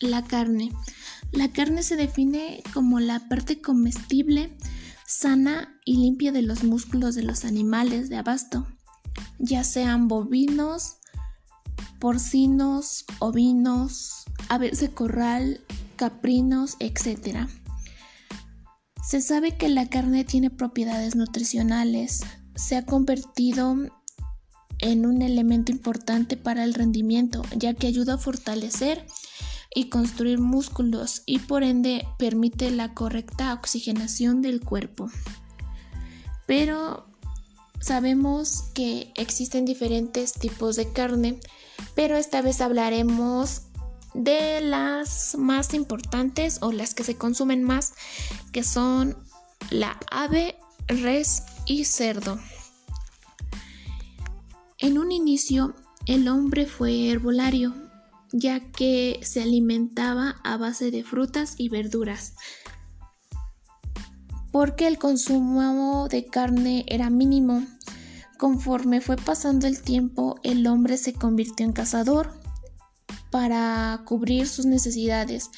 La carne. La carne se define como la parte comestible, sana y limpia de los músculos de los animales de abasto, ya sean bovinos, porcinos, ovinos, aves de corral, caprinos, etc. Se sabe que la carne tiene propiedades nutricionales, se ha convertido en un elemento importante para el rendimiento, ya que ayuda a fortalecer y construir músculos y por ende permite la correcta oxigenación del cuerpo. Pero sabemos que existen diferentes tipos de carne, pero esta vez hablaremos de las más importantes o las que se consumen más, que son la ave, res y cerdo. En un inicio, el hombre fue herbolario, ya que se alimentaba a base de frutas y verduras, porque el consumo de carne era mínimo. Conforme fue pasando el tiempo, el hombre se convirtió en cazador para cubrir sus necesidades,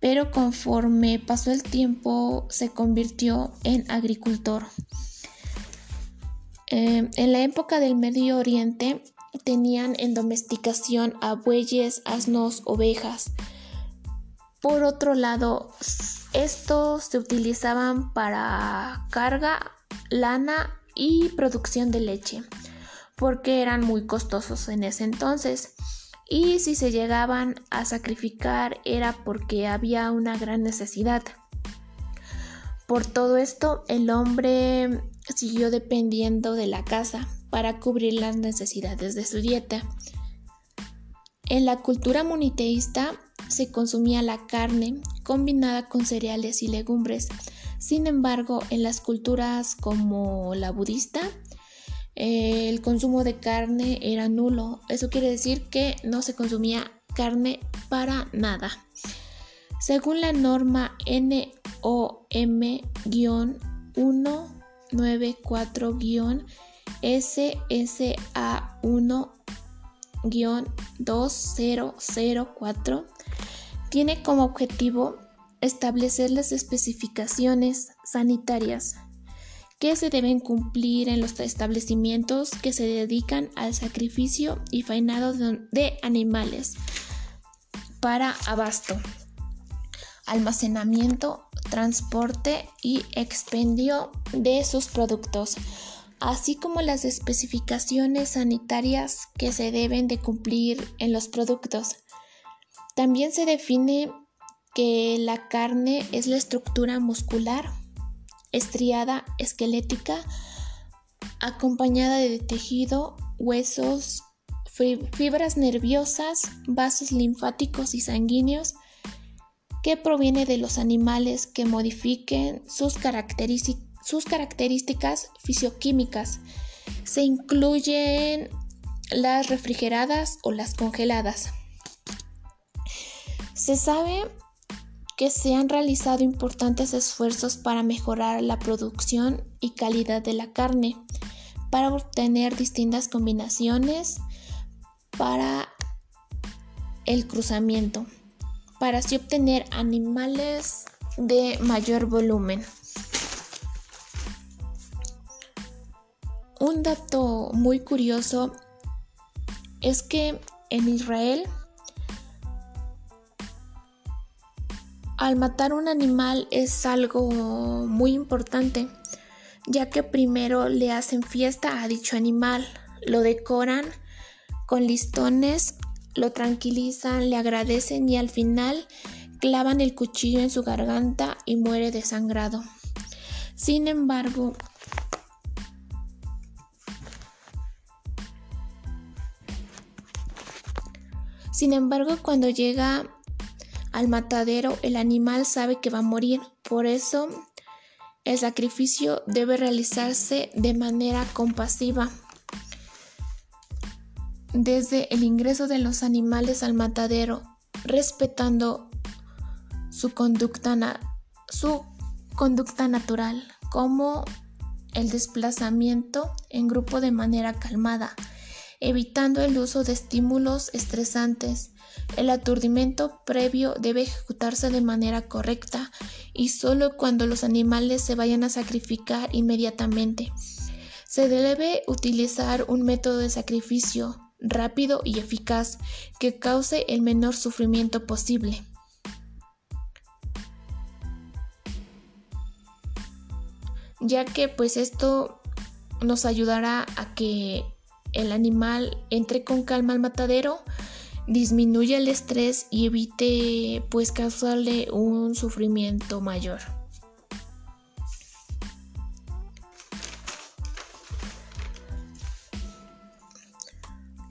pero conforme pasó el tiempo se convirtió en agricultor. Em, en la época del Medio Oriente tenían en domesticación a bueyes, asnos, ovejas. Por otro lado, estos se utilizaban para carga, lana y producción de leche, porque eran muy costosos en ese entonces. Y si se llegaban a sacrificar era porque había una gran necesidad. Por todo esto, el hombre siguió dependiendo de la caza para cubrir las necesidades de su dieta. En la cultura moniteísta se consumía la carne combinada con cereales y legumbres. Sin embargo, en las culturas como la budista, el consumo de carne era nulo. Eso quiere decir que no se consumía carne para nada. Según la norma NOM-1 94-SSA1-2004 tiene como objetivo establecer las especificaciones sanitarias que se deben cumplir en los establecimientos que se dedican al sacrificio y faenado de animales para abasto, almacenamiento, transporte y expendio de sus productos, así como las especificaciones sanitarias que se deben de cumplir en los productos. También se define que la carne es la estructura muscular, estriada, esquelética, acompañada de tejido, huesos, fibras nerviosas, vasos linfáticos y sanguíneos, que proviene de los animales que modifiquen sus, sus características fisioquímicas. Se incluyen las refrigeradas o las congeladas. Se sabe que se han realizado importantes esfuerzos para mejorar la producción y calidad de la carne, para obtener distintas combinaciones para el cruzamiento para así obtener animales de mayor volumen. Un dato muy curioso es que en Israel al matar un animal es algo muy importante, ya que primero le hacen fiesta a dicho animal, lo decoran con listones lo tranquilizan, le agradecen y al final clavan el cuchillo en su garganta y muere desangrado. Sin embargo, Sin embargo, cuando llega al matadero, el animal sabe que va a morir. Por eso, el sacrificio debe realizarse de manera compasiva desde el ingreso de los animales al matadero, respetando su conducta, natural, como el desplazamiento en grupo de manera calmada, evitando el uso de estímulos estresantes. El aturdimiento previo debe ejecutarse de manera correcta y solo cuando los animales se vayan a sacrificar inmediatamente. Se debe utilizar un método de sacrificio rápido y eficaz que cause el menor sufrimiento posible. Ya que pues esto nos ayudará a que el animal entre con calma al matadero, disminuya el estrés y evite pues causarle un sufrimiento mayor.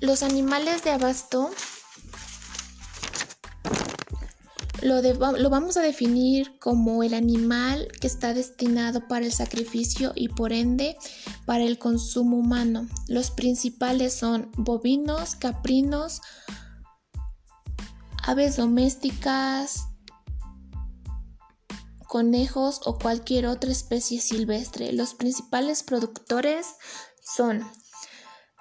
Los animales de abasto lo, lo, vamos a definir como el animal que está destinado para el sacrificio y por ende para el consumo humano. Los principales son bovinos, caprinos, aves domésticas, conejos o cualquier otra especie silvestre. Los principales productores son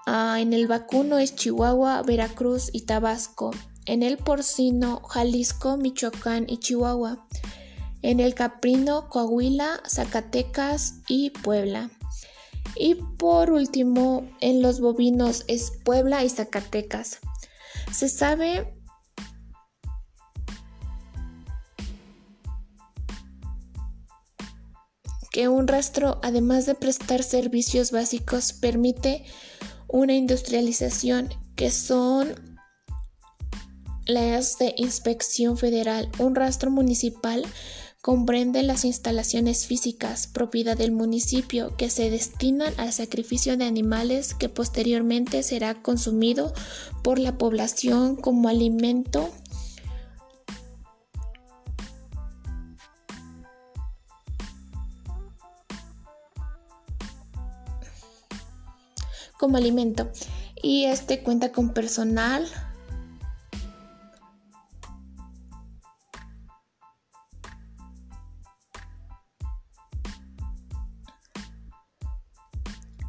ah, en el vacuno es Chihuahua, Veracruz y Tabasco. En el porcino, Jalisco, Michoacán y Chihuahua. En el caprino, Coahuila, Zacatecas y Puebla. Y por último, en los bovinos es Puebla y Zacatecas. Se sabe que un rastro, además de prestar servicios básicos, permite una industrialización que son las de inspección federal. Un rastro municipal comprende las instalaciones físicas propiedad del municipio que se destinan al sacrificio de animales que posteriormente será consumido por la población como alimento. Como alimento. Y este cuenta con personal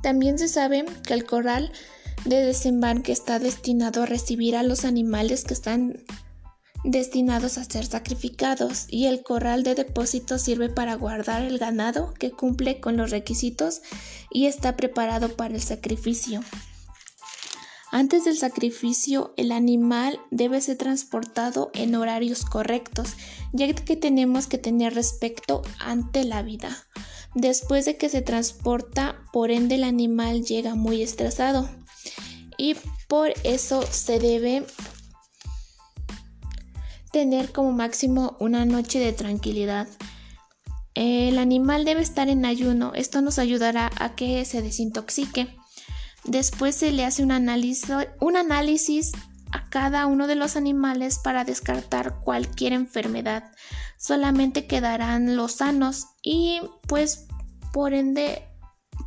También se sabe que el corral de desembarque está destinado a recibir a los animales que están destinados a ser sacrificados y el corral de depósito sirve para guardar el ganado que cumple con los requisitos y está preparado para el sacrificio. Antes del sacrificio, el animal debe ser transportado en horarios correctos, ya que tenemos que tener respeto ante la vida. Después de que se transporta, por ende el animal llega muy estresado y por eso se debe tener como máximo una noche de tranquilidad. El animal debe estar en ayuno, esto nos ayudará a que se desintoxique. Después se le hace un análisis, un análisis a cada uno de los animales para descartar cualquier enfermedad. Solamente quedarán los sanos y pues por ende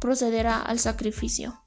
procederá al sacrificio.